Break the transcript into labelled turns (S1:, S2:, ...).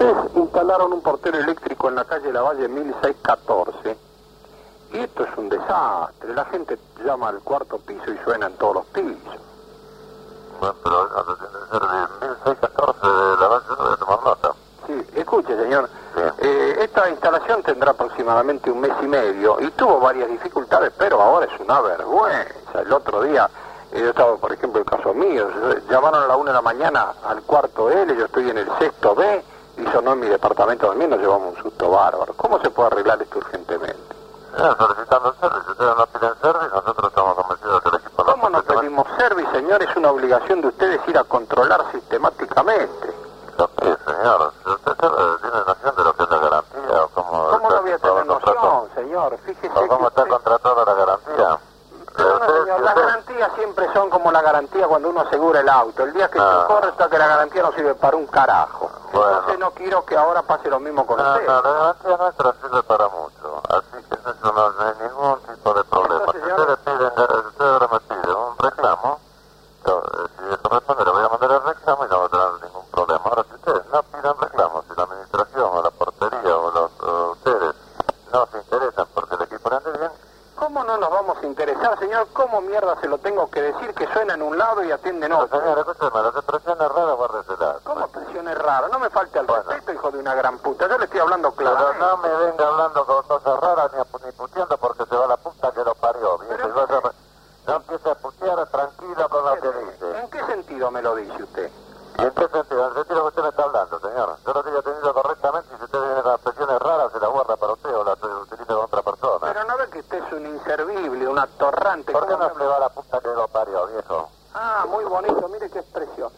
S1: Ustedes instalaron un portero eléctrico en la calle La Valle 1614 y esto es un desastre. La gente llama al cuarto piso y suena en todos los pisos.
S2: Bueno, pero no tiene que ser de 1614 de la base, no voy a tomar nota.
S1: Sí, escuche, señor.
S2: Sí.
S1: Eh, esta instalación tendrá aproximadamente un mes y medio y tuvo varias dificultades, pero ahora es una vergüenza. El otro día, eh, yo estaba, por ejemplo, el caso mío, llamaron a la una de la mañana al cuarto L, yo estoy en el sexto B y sonó en mi departamento también, nos llevamos un susto bárbaro. ¿Cómo se puede arreglar esto urgentemente?
S2: Eh, solicitando el servicio, ustedes no piden servicio, nosotros estamos convencidos que el equipo
S1: ¿Cómo no pedimos service, señor? Es una obligación de ustedes ir a controlar sistemáticamente.
S2: Lo que, señor, si usted sabe, tiene noción de lo que es la garantía o cómo,
S1: ¿Cómo
S2: está
S1: no voy a tener noción, señor? Fíjese
S2: ¿O cómo
S1: que
S2: está
S1: usted-
S2: contratada la garantía?
S1: Pero
S2: Eh,
S1: no,
S2: usted-
S1: señor,
S2: si
S1: las
S2: usted-
S1: garantías siempre son como la garantía cuando uno asegura el auto. El día que
S2: Ah.
S1: se corre está que la garantía no sirve para un carajo.
S2: Bueno.
S1: Entonces no quiero que ahora pase lo mismo con
S2: No,
S1: usted.
S2: no, la garantía nuestra sirve para mucho, así que eso no interesar, señor,
S1: ¿cómo
S2: mierda
S1: se
S2: lo tengo que decir que suena en un lado y atiende en otro? Señor, escúcheme, lo que presiona es raro, guárdesela. ¿Cómo presiona es raro? No me falta el bueno. respeto, hijo de una gran puta. Yo le estoy hablando claro. Pero no me venga hablando con cosas
S1: raras ni, ni puteando porque se va la puta que lo parió. Bien, Pero, a putear tranquilo con lo que dice. ¿En
S2: qué sentido me lo
S1: dice usted? ¿En qué sentido? En el
S2: sentido
S1: usted es un inservible, un atorrante. ¿Por qué no se
S2: va
S1: la
S2: puta que lo parió, viejo? Ah, muy bonito, mire qué expresión.